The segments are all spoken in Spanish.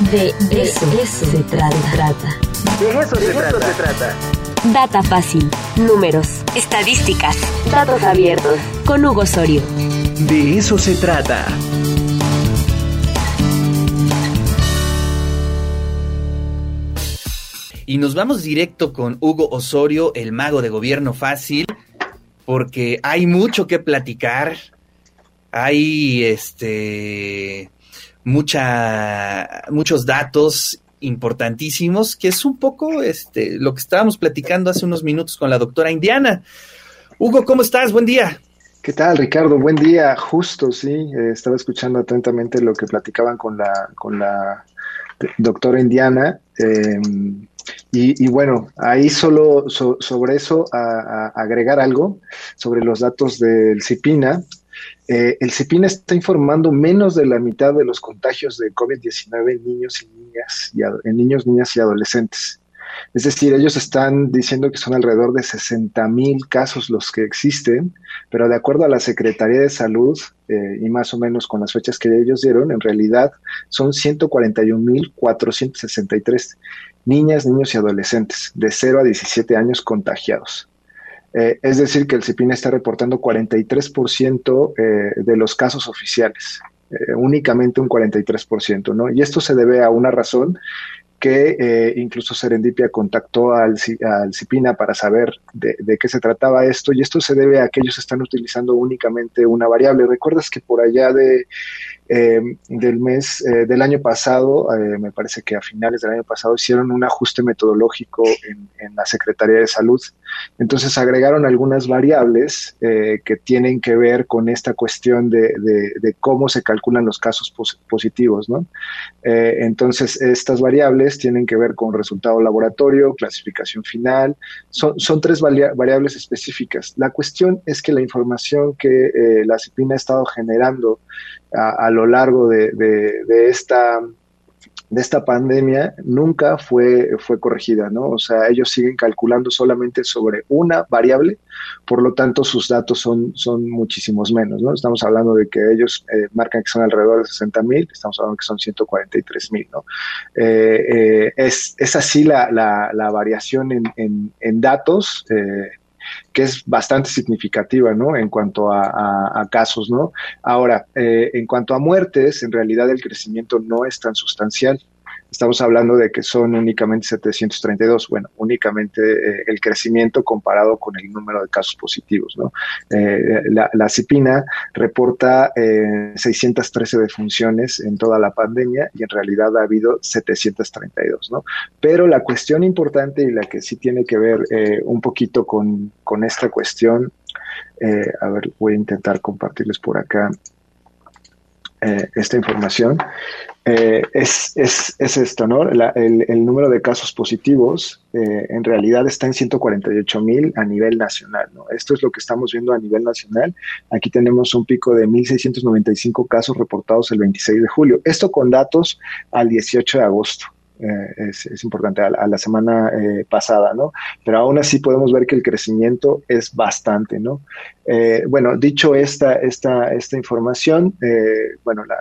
De eso, se trata. De eso, se, trata. Data fácil, números, estadísticas, datos abiertos. Con Hugo Osorio. De eso se trata. Y nos vamos directo con Hugo Osorio, el mago de gobierno fácil, porque hay mucho que platicar. Hay este mucha, muchos datos importantísimos, que es un poco este, lo que estábamos platicando hace unos minutos con la doctora Indiana. Hugo, ¿cómo estás? Buen día. ¿Qué tal, Ricardo? Buen día. Justo, sí. Eh, estaba escuchando atentamente lo que platicaban con la, con la doctora Indiana. Em, y, bueno, ahí solo sobre eso agregar algo sobre los datos del CIPINA. Eh, el CIPINA está informando menos de la mitad de los contagios de COVID-19 en niños y niñas, y en niños, niñas y adolescentes. Es decir, ellos están diciendo que son alrededor de 60 mil casos los que existen, pero de acuerdo a la Secretaría de Salud eh, y más o menos con las fechas que ellos dieron, en realidad son 141 mil 463 niñas, niños y adolescentes de 0 a 17 años contagiados. Eh, es decir, que el CIPIN está reportando 43% eh, de los casos oficiales, eh, únicamente un 43%, ¿no? Y esto se debe a una razón que incluso Serendipia contactó al, al CIPINA para saber de, qué se trataba esto, y esto se debe a que ellos están utilizando únicamente una variable. ¿Recuerdas que por allá de eh, del mes eh, del año pasado, eh, me parece que a finales del año pasado hicieron un ajuste metodológico en, la Secretaría de Salud. Entonces agregaron algunas variables que tienen que ver con esta cuestión de, cómo se calculan los casos positivos. ¿no? entonces estas variables tienen que ver con resultado laboratorio, clasificación final. Son, son tres variables específicas. La cuestión es que la información que la CIPINA ha estado generando a, lo largo de, de, esta de esta pandemia nunca fue, fue corregida, ¿no? O sea, ellos siguen calculando solamente sobre una variable, por lo tanto sus datos son, son muchísimos menos, ¿no? Estamos hablando de que ellos eh, marcan que son alrededor de 60 mil, estamos hablando que son 143 mil, ¿no? Eh, eh, es, es, así la, la, variación en, en, en datos que es bastante significativa, ¿no? En cuanto a, casos, ¿no? Ahora, eh, en cuanto a muertes, en realidad el crecimiento no es tan sustancial. Estamos hablando de que son únicamente 732, bueno, únicamente eh, el crecimiento comparado con el número de casos positivos, ¿no? Eh, la, CIPINA reporta 613 defunciones en toda la pandemia y en realidad ha habido 732, ¿no? Pero la cuestión importante y la que sí tiene que ver un poquito con esta cuestión, a ver, voy a intentar compartirles por acá esta información. Eh, es, es, es, esto, ¿no? el, número de casos positivos eh, en realidad está en 148 mil a nivel nacional, ¿no? Esto es lo que estamos viendo a nivel nacional. Aquí tenemos un pico de 1.695 casos reportados el 26 de julio. Esto con datos al 18 de agosto. Eh, es, importante, a, la semana pasada, ¿no? Pero aún así podemos ver que el crecimiento es bastante, ¿no? bueno, dicho esta, esta, esta información, bueno, la,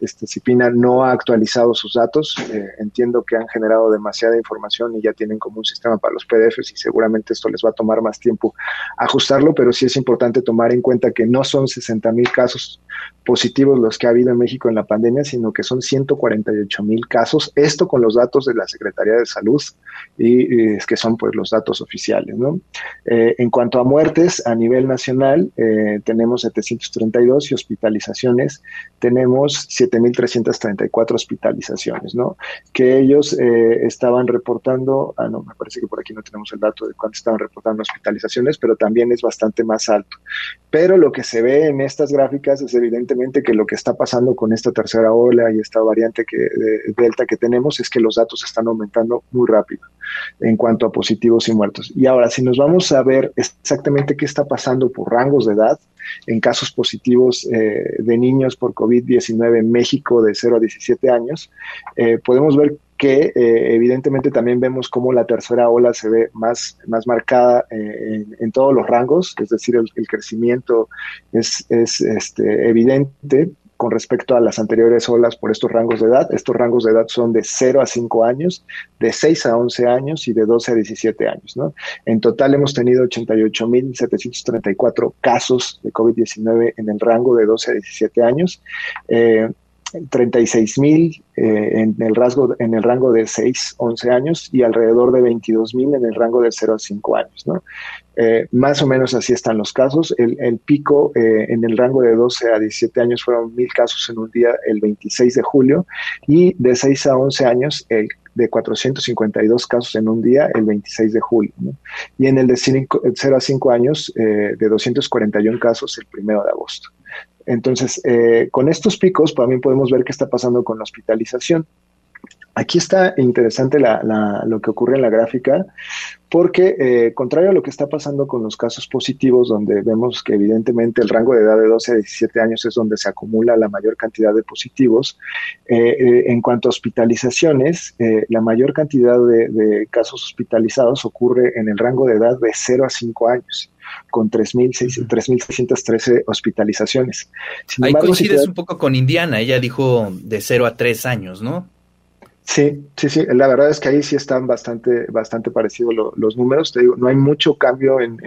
este, Cipina no ha actualizado sus datos. Eh, entiendo que han generado demasiada información y ya tienen como un sistema para los PDFs y seguramente esto les va a tomar más tiempo ajustarlo, pero sí es importante tomar en cuenta que no son 60 mil casos positivos los que ha habido en México en la pandemia, sino que son 148 mil casos. Esto con los datos de la Secretaría de Salud y, que son pues los datos oficiales. ¿no? Eh, en cuanto a muertes a nivel nacional, eh, tenemos 732 y hospitalizaciones tenemos 7.334 hospitalizaciones, ¿no? Que ellos eh, estaban reportando, ah, no, me parece que por aquí no tenemos el dato de cuánto estaban reportando hospitalizaciones, pero también es bastante más alto. Pero lo que se ve en estas gráficas es evidentemente que lo que está pasando con esta tercera ola y esta variante que, de, delta que tenemos es que los datos están aumentando muy rápido en cuanto a positivos y muertos. Y ahora, si nos vamos a ver exactamente qué está pasando por rangos de edad, en casos positivos eh, de niños por COVID-19 en México de 0 a 17 años, eh, podemos ver que eh, evidentemente también vemos cómo la tercera ola se ve más, más marcada en, todos los rangos, es decir, el, crecimiento es, es este, evidente con respecto a las anteriores olas por estos rangos de edad. Estos rangos de edad son de 0 a 5 años, de 6 a 11 años y de 12 a 17 años. En total hemos tenido 88.734 casos de COVID-19 en el rango de 12 a 17 años. Eh, 36 mil eh, en, el en el rango de 6, 11 años y alrededor de 22 mil en el rango de 0 a 5 años. Eh, más o menos así están los casos. El, pico eh, en el rango de 12 a 17 años fueron mil casos en un día el 26 de julio y de 6 a 11 años el de 452 casos en un día el 26 de julio. ¿no? Y en el de 0 a 5 años de 241 casos el 1 de agosto. Entonces, eh, con estos picos también podemos ver qué está pasando con la hospitalización. Aquí está interesante lo que ocurre en la gráfica, porque eh, contrario a lo que está pasando con los casos positivos, donde vemos que evidentemente el rango de edad de 12 a 17 años es donde se acumula la mayor cantidad de positivos, eh, en cuanto a hospitalizaciones, la mayor cantidad de, de, casos hospitalizados ocurre en el rango de edad de 0 a 5 años con 3.613 hospitalizaciones. Ahí coincides un poco con Indiana, ella dijo de 0 a 3 años, ¿no? Sí, sí, sí. La verdad es que ahí sí están bastante, bastante parecidos los números. Te digo, no hay mucho cambio en,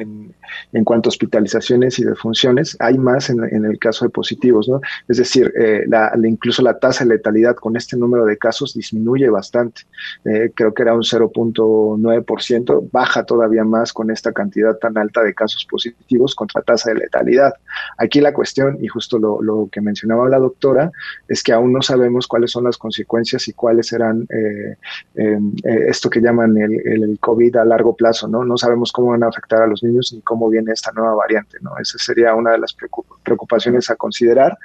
en, cuanto a hospitalizaciones y defunciones. Hay más en, en el caso de positivos, ¿no? Es decir, eh, la, incluso la tasa de letalidad con este número de casos disminuye bastante. Eh, creo que era un 0.9%. Baja todavía más con esta cantidad tan alta de casos positivos contra tasa de letalidad. Aquí la cuestión, y justo lo, lo que mencionaba la doctora, es que aún no sabemos cuáles son las consecuencias y cuáles serán eh, eh, esto que llaman el, el, COVID a largo plazo, ¿no? No sabemos cómo van a afectar a los niños ni cómo viene esta nueva variante, ¿no? Esa sería una de las preocupaciones a considerar.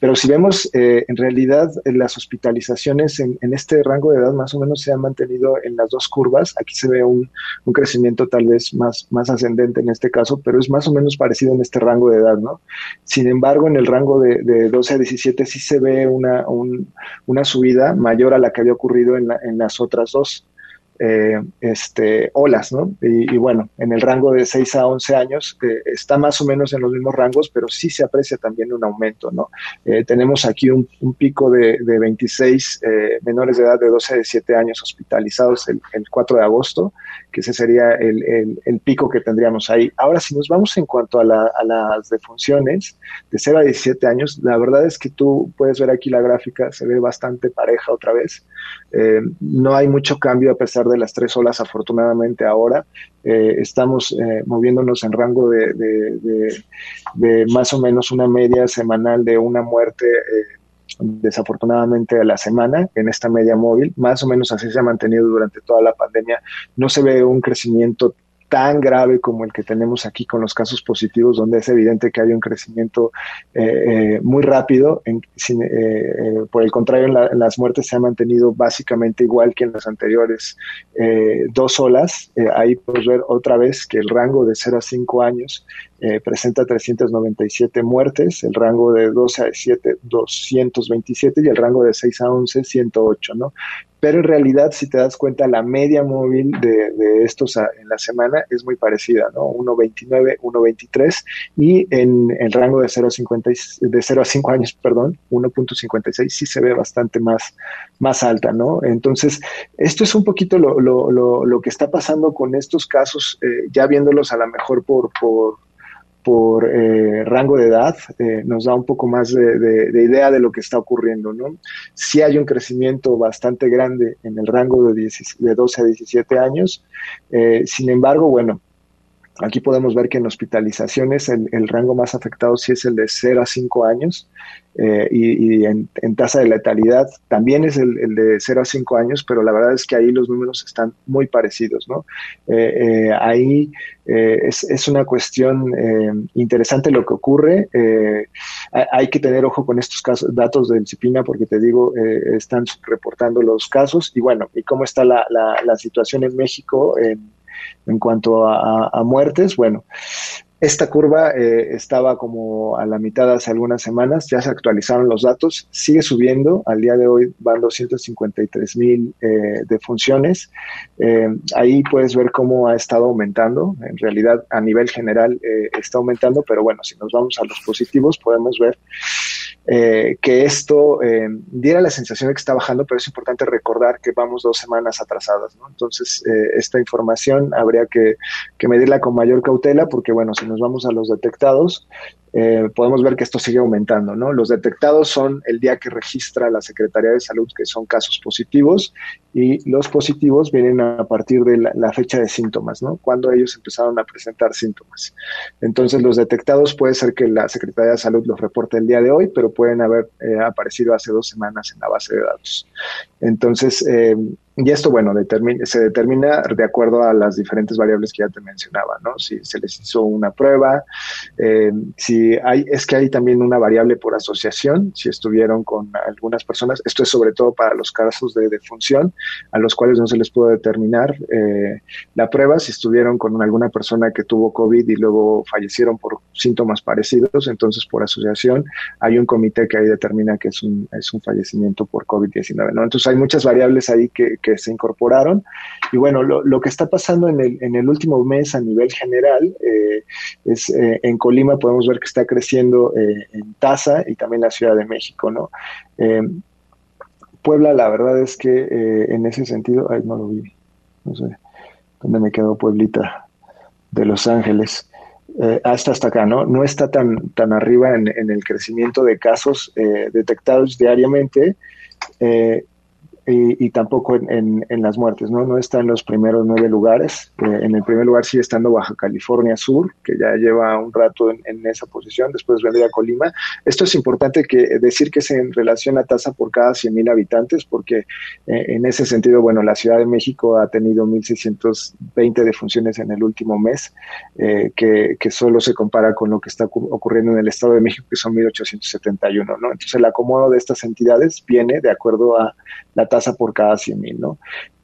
Pero si vemos, eh, en realidad, las hospitalizaciones en, este rango de edad más o menos se han mantenido en las dos curvas. Aquí se ve un, crecimiento tal vez más, más ascendente en este caso, pero es más o menos parecido en este rango de edad, ¿no? Sin embargo, en el rango de, de 12 a 17 sí se ve una, una subida mayor a la que había ocurrido ocurrido en, en las otras dos eh, este, olas, ¿no? Y, bueno, en el rango de 6 a 11 años eh, está más o menos en los mismos rangos, pero sí se aprecia también un aumento, ¿no? Eh, tenemos aquí un, pico de, de 26 menores de edad de 12 a 17 años hospitalizados el, 4 de agosto, que ese sería el, el, pico que tendríamos ahí. Ahora, si nos vamos en cuanto a, a las defunciones de 0 a 17 años, la verdad es que tú puedes ver aquí la gráfica, se ve bastante pareja otra vez. no hay mucho cambio a pesar de las tres olas, afortunadamente ahora. Eh, estamos eh, moviéndonos en rango de, más o menos una media semanal de una muerte. Eh, desafortunadamente a la semana en esta media móvil, más o menos así se ha mantenido durante toda la pandemia. No se ve un crecimiento tan grave como el que tenemos aquí con los casos positivos, donde es evidente que hay un crecimiento eh, eh, muy rápido. Eh, por el contrario, en, las muertes se ha mantenido básicamente igual que en las anteriores dos olas. ahí podemos ver otra vez que el rango de 0 a 5 años presenta 397 muertes, el rango de 12 a 7, 227 y el rango de 6 a 11, 108, ¿no? pero en realidad, si te das cuenta, la media móvil de, estos en la semana es muy parecida, ¿no? 1.29, 1.23 y en el rango de 0 a, de 0 a 5 años, perdón, 1.56 sí se ve bastante más, más alta, ¿no? Entonces, esto es un poquito lo, lo, lo, lo que está pasando con estos casos, eh, ya viéndolos a lo mejor por, por por eh, rango de edad, eh, nos da un poco más de, idea de lo que está ocurriendo, ¿no? Sí hay un crecimiento bastante grande en el rango de, de 12 a 17 años, eh, sin embargo, bueno, Aquí podemos ver que en hospitalizaciones el, rango más afectado sí es el de 0 a 5 años eh, y, en, tasa de letalidad también es el, de 0 a 5 años, pero la verdad es que ahí los números están muy parecidos. ¿no? Eh, eh, ahí es, es, una cuestión interesante lo que ocurre. hay que tener ojo con estos casos, datos del CIPINA porque te digo, están reportando los casos y bueno, y cómo está la, la, la situación en México. En, en cuanto a, muertes, bueno, esta curva eh, estaba como a la mitad hace algunas semanas, ya se actualizaron los datos, sigue subiendo, al día de hoy van 253 mil eh, defunciones. Eh, ahí puedes ver cómo ha estado aumentando, en realidad a nivel general eh, está aumentando, pero bueno, si nos vamos a los positivos podemos ver eh, que esto diera la sensación de que está bajando, pero es importante recordar que vamos dos semanas atrasadas. Entonces, esta información habría que, que, medirla con mayor cautela, porque, bueno, si nos vamos a los detectados, eh, podemos ver que esto sigue aumentando, ¿no? Los detectados son el día que registra la Secretaría de Salud que son casos positivos y los positivos vienen a partir de la, la, fecha de síntomas, ¿no? Cuando ellos empezaron a presentar síntomas. Entonces, los detectados puede ser que la Secretaría de Salud los reporte el día de hoy, pero pueden haber eh, aparecido hace dos semanas en la base de datos. Entonces, eh, y esto, bueno, se determina de acuerdo a las diferentes variables que ya te mencionaba, ¿no? Si se les hizo una prueba, eh, si hay, es que hay también una variable por asociación, si estuvieron con algunas personas, esto es sobre todo para los casos de defunción, a los cuales no se les puede determinar eh, la prueba, si estuvieron con alguna persona que tuvo COVID y luego fallecieron por síntomas parecidos, entonces por asociación hay un comité que ahí determina que es un, es un fallecimiento por COVID-19, ¿no? Entonces hay muchas variables ahí que, que se incorporaron. Y bueno, lo, lo, que está pasando en el, en el último mes a nivel general eh, es eh, en Colima podemos ver que está creciendo eh, en tasa y también la Ciudad de México, ¿no? Puebla, la verdad es que en ese sentido, ay, no lo vi, no sé dónde me quedó Pueblita de Los Ángeles. Eh, hasta hasta acá, ¿no? No está tan, tan arriba en, en el crecimiento de casos eh, detectados diariamente. Eh, y, tampoco en, en, las muertes, ¿no? No está en los primeros nueve lugares. Eh, en el primer lugar sigue estando Baja California Sur, que ya lleva un rato en, esa posición, después vendría Colima. Esto es importante que decir que es en relación a tasa por cada 100 mil habitantes, porque eh, en ese sentido, bueno, la Ciudad de México ha tenido 1.620 defunciones en el último mes, eh, que, que, solo se compara con lo que está ocurriendo en el Estado de México, que son 1.871, ¿no? Entonces el acomodo de estas entidades viene de acuerdo a la tasa por cada 100 mil, ¿no?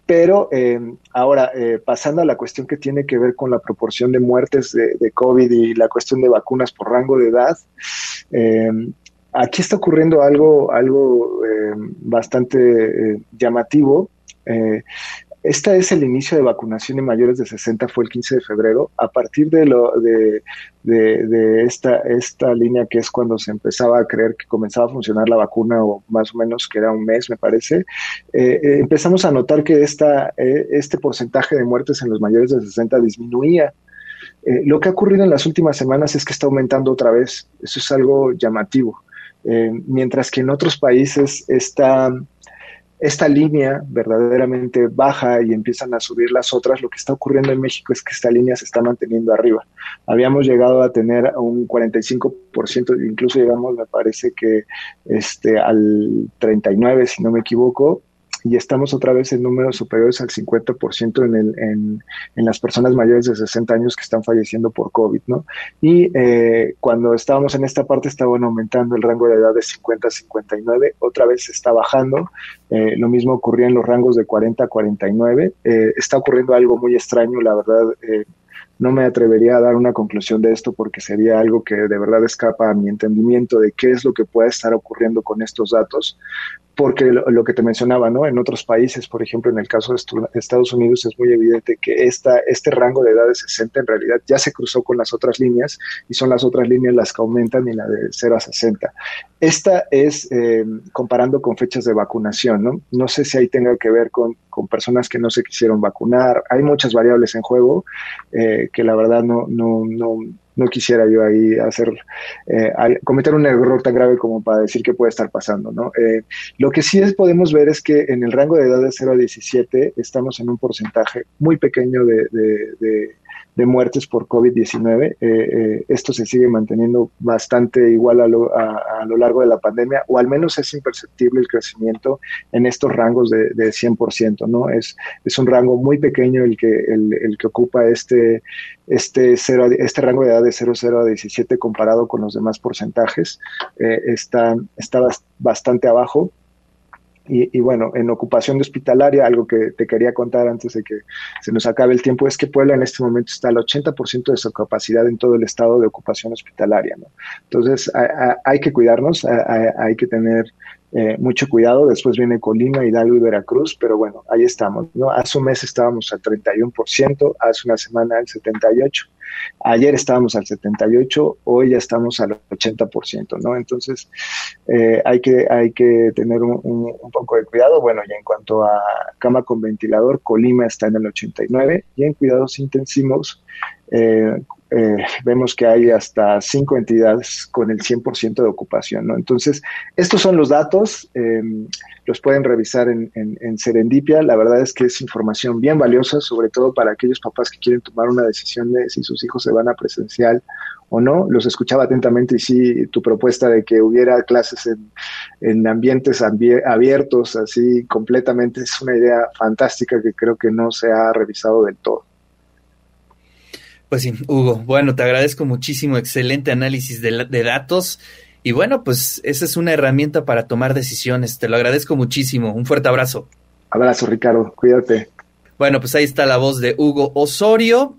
Pero eh, ahora, eh, pasando a la cuestión que tiene que ver con la proporción de muertes de, COVID y la cuestión de vacunas por rango de edad, eh, aquí está ocurriendo algo, algo eh, bastante eh, llamativo. Este es el inicio de vacunación en mayores de 60, fue el 15 de febrero. A partir de, lo, de, de, de, esta, esta línea que es cuando se empezaba a creer que comenzaba a funcionar la vacuna, o más o menos que era un mes, me parece, eh, eh, empezamos a notar que esta, eh, este porcentaje de muertes en los mayores de 60 disminuía. Eh, lo que ha ocurrido en las últimas semanas es que está aumentando otra vez. Eso es algo llamativo. Eh, mientras que en otros países está esta línea verdaderamente baja y empiezan a subir las otras, lo que está ocurriendo en México es que esta línea se está manteniendo arriba. Habíamos llegado a tener un 45%, incluso llegamos, me parece que este, al 39, si no me equivoco, y estamos otra vez en números superiores al 50% en, el, en, en, las personas mayores de 60 años que están falleciendo por COVID, ¿no? Y eh, cuando estábamos en esta parte estaban aumentando el rango de edad de 50 a 59, otra vez está bajando, eh, lo mismo ocurría en los rangos de 40 a 49, eh, está ocurriendo algo muy extraño, la verdad, eh, no me atrevería a dar una conclusión de esto porque sería algo que de verdad escapa a mi entendimiento de qué es lo que puede estar ocurriendo con estos datos, porque lo, que te mencionaba, ¿no? En otros países, por ejemplo, en el caso de Estados Unidos, es muy evidente que esta, este rango de edad de 60 en realidad ya se cruzó con las otras líneas y son las otras líneas las que aumentan y la de 0 a 60. Esta es eh, comparando con fechas de vacunación, ¿no? No sé si ahí tenga que ver con, con personas que no se quisieron vacunar. Hay muchas variables en juego eh, que la verdad no, no, no no quisiera yo ahí hacer, eh, cometer un error tan grave como para decir que puede estar pasando, ¿no? Eh, lo que sí es, podemos ver es que en el rango de edad de 0 a 17 estamos en un porcentaje muy pequeño de, de muertes por COVID-19. Eh, eh, esto se sigue manteniendo bastante igual a lo, a, lo, largo de la pandemia, o al menos es imperceptible el crecimiento en estos rangos de, de 100%, ¿no? Es, es un rango muy pequeño el que, el, el que ocupa este, este, cero, este rango de edad de 0, 0 a 17 comparado con los demás porcentajes. Eh, está, está bastante abajo y, bueno, en ocupación de hospitalaria, algo que te quería contar antes de que se nos acabe el tiempo, es que Puebla en este momento está al 80% de su capacidad en todo el estado de ocupación hospitalaria. ¿no? Entonces, hay, que cuidarnos, hay, que tener eh, mucho cuidado. Después viene Colima, Hidalgo y Veracruz, pero bueno, ahí estamos. ¿no? Hace un mes estábamos al 31%, hace una semana al 78%. Ayer estábamos al 78, hoy ya estamos al 80%, ¿no? Entonces, eh, hay, que, hay que tener un, poco de cuidado. Bueno, y en cuanto a cama con ventilador, Colima está en el 89 y en cuidados intensivos, eh, eh, vemos que hay hasta cinco entidades con el 100% de ocupación. ¿no? Entonces, estos son los datos, em, los pueden revisar en, Serendipia. La verdad es que es información bien valiosa, sobre todo para aquellos papás que quieren tomar una decisión de si sus hijos se van a presencial o no. Los escuchaba atentamente y sí, tu propuesta de que hubiera clases en, en ambientes abiertos, así completamente, es una idea fantástica que creo que no se ha revisado del todo. Pues sí, Hugo, bueno, te agradezco muchísimo, excelente análisis de, de, datos. Y bueno, pues esa es una herramienta para tomar decisiones. Te lo agradezco muchísimo. Un fuerte abrazo. Abrazo, Ricardo. Cuídate. Bueno, pues ahí está la voz de Hugo Osorio.